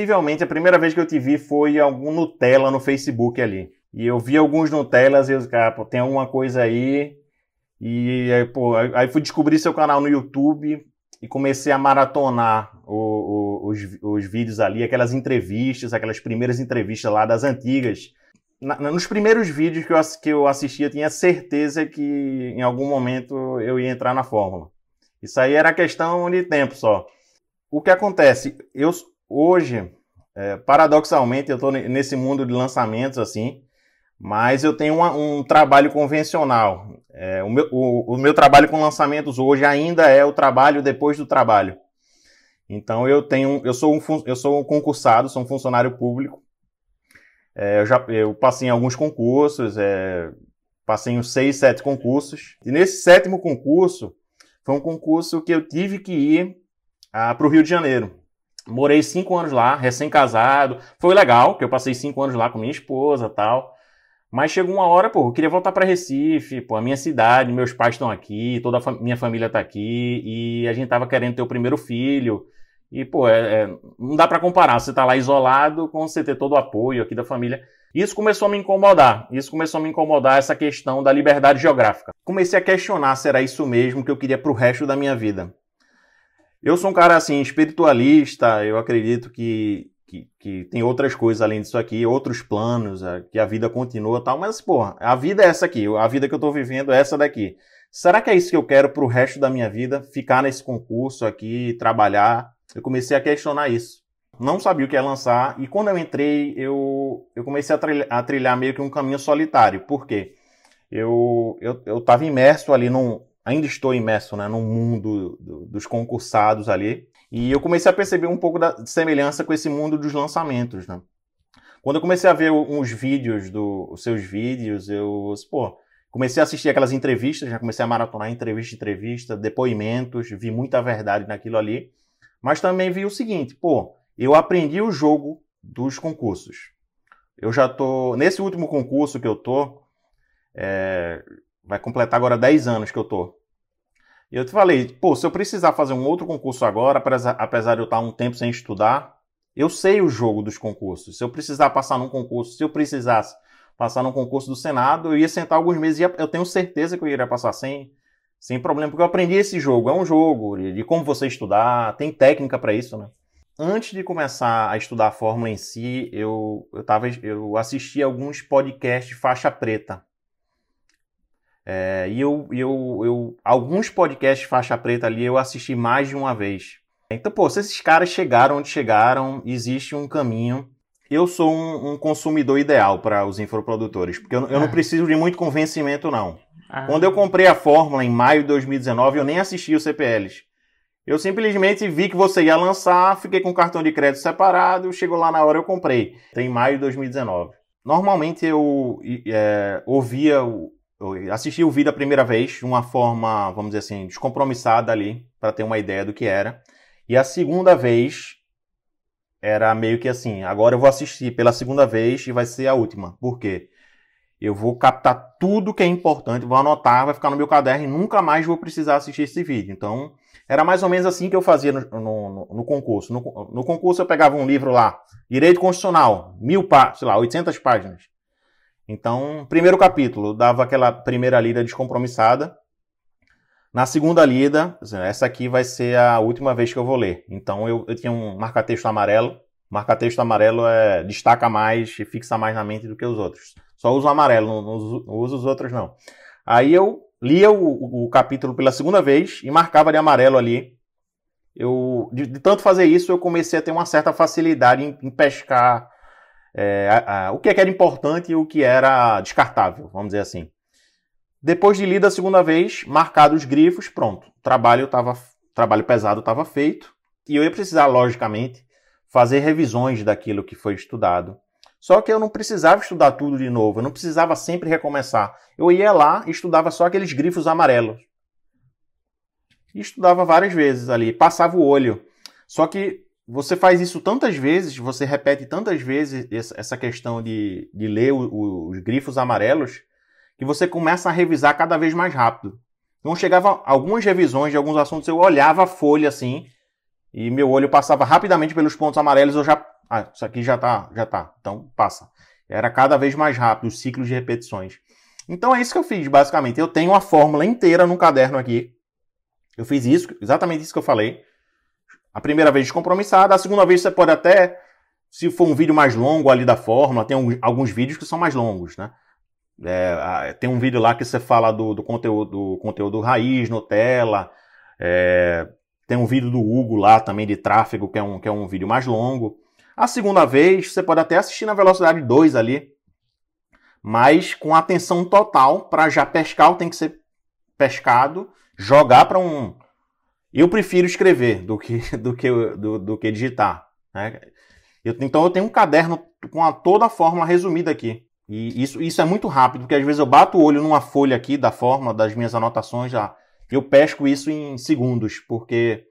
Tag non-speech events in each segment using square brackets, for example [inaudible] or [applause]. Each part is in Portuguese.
Possivelmente a primeira vez que eu te vi foi algum Nutella no Facebook ali. E eu vi alguns Nutellas e eu, cara, pô, tem alguma coisa aí. E aí, pô, aí fui descobrir seu canal no YouTube e comecei a maratonar o, o, os, os vídeos ali, aquelas entrevistas, aquelas primeiras entrevistas lá das antigas. Na, nos primeiros vídeos que eu, que eu assisti, eu tinha certeza que em algum momento eu ia entrar na Fórmula. Isso aí era questão de tempo só. O que acontece? Eu hoje, é, paradoxalmente, eu estou nesse mundo de lançamentos assim, mas eu tenho uma, um trabalho convencional. É, o, meu, o, o, meu trabalho com lançamentos hoje ainda é o trabalho depois do trabalho. Então eu tenho, eu sou um, eu sou um concursado, sou um funcionário público. É, eu já eu passei em alguns concursos, é, passei em seis, sete concursos. E nesse sétimo concurso foi um concurso que eu tive que ir ah, para o Rio de Janeiro. Morei cinco anos lá, recém-casado. Foi legal, que eu passei cinco anos lá com minha esposa tal. Mas chegou uma hora, pô, eu queria voltar para Recife, pô, a minha cidade, meus pais estão aqui, toda a fam minha família está aqui, e a gente tava querendo ter o primeiro filho. E, pô, é, é, não dá para comparar você tá lá isolado com você ter todo o apoio aqui da família. Isso começou a me incomodar. Isso começou a me incomodar essa questão da liberdade geográfica. Comecei a questionar se era isso mesmo que eu queria pro resto da minha vida. Eu sou um cara assim espiritualista, eu acredito que que, que tem outras coisas além disso aqui, outros planos, é, que a vida continua tal, mas, porra, a vida é essa aqui, a vida que eu tô vivendo é essa daqui. Será que é isso que eu quero pro resto da minha vida? Ficar nesse concurso aqui, trabalhar? Eu comecei a questionar isso. Não sabia o que ia lançar, e quando eu entrei, eu, eu comecei a trilhar, a trilhar meio que um caminho solitário. Por quê? Eu, eu, eu imerso ali num. Ainda estou imerso, né, num mundo do, dos concursados ali. E eu comecei a perceber um pouco da semelhança com esse mundo dos lançamentos, né? Quando eu comecei a ver uns vídeos, do, os seus vídeos, eu, pô, comecei a assistir aquelas entrevistas, já comecei a maratonar entrevista, entrevista, depoimentos, vi muita verdade naquilo ali. Mas também vi o seguinte, pô, eu aprendi o jogo dos concursos. Eu já tô, nesse último concurso que eu tô, é, vai completar agora 10 anos que eu tô. E eu te falei, pô, se eu precisar fazer um outro concurso agora, apesar de eu estar um tempo sem estudar, eu sei o jogo dos concursos. Se eu precisar passar num concurso, se eu precisasse passar num concurso do Senado, eu ia sentar alguns meses e eu tenho certeza que eu iria passar sem, sem problema, porque eu aprendi esse jogo. É um jogo de como você estudar, tem técnica para isso, né? Antes de começar a estudar a fórmula em si, eu, eu, tava, eu assisti alguns podcasts faixa preta. É, e eu, eu, eu, alguns podcasts faixa preta ali eu assisti mais de uma vez. Então, pô, se esses caras chegaram onde chegaram, existe um caminho. Eu sou um, um consumidor ideal para os infoprodutores, porque eu, eu ah. não preciso de muito convencimento, não. Ah. Quando eu comprei a fórmula em maio de 2019, eu nem assisti os CPLs. Eu simplesmente vi que você ia lançar, fiquei com o cartão de crédito separado, chegou lá na hora eu comprei. Em maio de 2019. Normalmente eu é, ouvia eu assisti o vídeo a primeira vez de uma forma, vamos dizer assim, descompromissada ali, para ter uma ideia do que era. E a segunda vez era meio que assim, agora eu vou assistir pela segunda vez e vai ser a última. Por quê? Eu vou captar tudo que é importante, vou anotar, vai ficar no meu caderno e nunca mais vou precisar assistir esse vídeo. Então, era mais ou menos assim que eu fazia no, no, no concurso. No, no, concurso eu pegava um livro lá, Direito Constitucional, mil páginas, sei lá, 800 páginas. Então, primeiro capítulo, dava aquela primeira lida descompromissada. Na segunda lida, essa aqui vai ser a última vez que eu vou ler. Então, eu, eu tinha um marca-texto amarelo. Marca-texto amarelo é, destaca mais e fixa mais na mente do que os outros. Só uso o amarelo, não, não, uso os outros não. Aí eu lia o, o, o, capítulo pela segunda vez e marcava de amarelo ali. Eu, de, de tanto fazer isso, eu comecei a ter uma certa facilidade em, em pescar é, a, a, o que, é que era importante e o que era descartável, vamos dizer assim. Depois de lida a segunda vez, marcados os grifos, pronto. O trabalho, tava, trabalho pesado estava feito. E eu ia precisar, logicamente, fazer revisões daquilo que foi estudado. Só que eu não precisava estudar tudo de novo, eu não precisava sempre recomeçar. Eu ia lá e estudava só aqueles grifos amarelos. E estudava várias vezes ali, passava o olho. Só que você faz isso tantas vezes, você repete tantas vezes essa questão de, de ler o, o, os grifos amarelos, que você começa a revisar cada vez mais rápido. Então chegava algumas revisões de alguns assuntos, eu olhava a folha assim, e meu olho passava rapidamente pelos pontos amarelos, eu já Ah, isso aqui já tá, já tá. Então passa. Era cada vez mais rápido os ciclos de repetições. Então é isso que eu fiz, basicamente. Eu tenho a fórmula inteira no caderno aqui. Eu fiz isso, exatamente isso que eu falei. A primeira vez descompromissada, a segunda vez você pode até, se for um vídeo mais longo ali da fórmula, tem alguns vídeos que são mais longos, né? É, tem um vídeo lá que você fala do, do conteúdo, do conteúdo raiz, Nutella. É, tem um vídeo do Hugo lá também de tráfego, que é um, que é um vídeo mais longo. A segunda vez, você pode até assistir na velocidade 2 ali, mas com atenção total para já pescar, tem que ser pescado, jogar para um. Eu prefiro escrever do que, [laughs] do que, do, do que digitar. Né? Eu, então eu tenho um caderno com a, toda a forma resumida aqui. E isso, isso é muito rápido, porque às vezes eu bato o olho numa folha aqui da forma das minhas anotações, já eu pesco isso em segundos, porque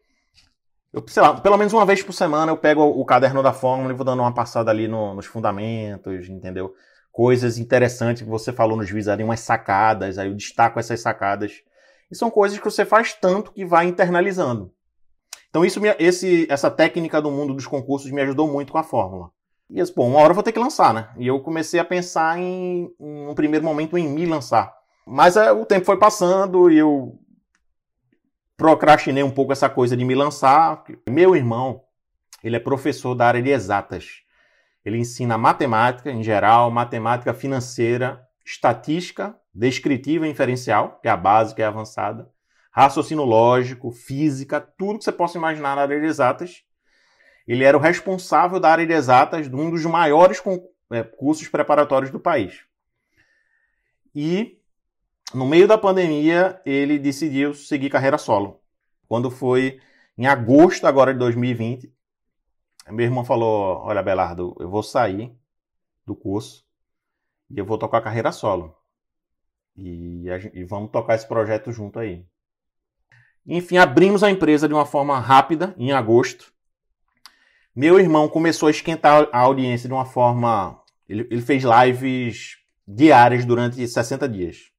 eu, sei lá, pelo menos uma vez por semana eu pego o caderno da fórmula e vou dando uma passada ali no, nos fundamentos, entendeu? Coisas interessantes que você falou nos vídeos ali, umas sacadas, aí eu destaco essas sacadas. E são coisas que você faz tanto que vai internalizando. Então isso, esse, essa técnica do mundo dos concursos me ajudou muito com a fórmula. E eu, pô, uma hora eu vou ter que lançar, né? E eu comecei a pensar em, em um primeiro momento, em me lançar. Mas é, o tempo foi passando e eu procrastinei um pouco essa coisa de me lançar. Meu irmão, ele é professor da área de exatas. Ele ensina matemática em geral, matemática financeira, estatística, descritiva e inferencial, que é a básica e a avançada, raciocínio lógico, física, tudo que você possa imaginar na área de exatas. Ele era o responsável da área de exatas de um dos maiores é, cursos preparatórios do país. E no meio da pandemia, ele decidiu seguir carreira solo. Quando foi em agosto agora de 2020, meu irmão falou: Olha, Belardo, eu vou sair do curso e eu vou tocar carreira solo. E, e vamos tocar esse projeto junto aí. Enfim, abrimos a empresa de uma forma rápida, em agosto. Meu irmão começou a esquentar a audiência de uma forma. Ele, ele fez lives diárias durante 60 dias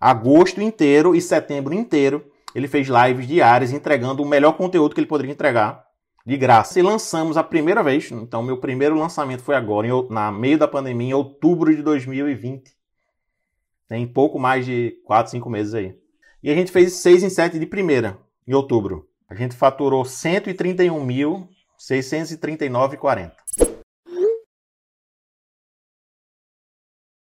agosto inteiro e setembro inteiro, ele fez lives diárias entregando o melhor conteúdo que ele poderia entregar de graça. E lançamos a primeira vez, então meu primeiro lançamento foi agora, em, na meio da pandemia, em outubro de 2020. Tem pouco mais de 4, 5 meses aí. E a gente fez 6 em 7 de primeira, em outubro. A gente faturou 131.639,40.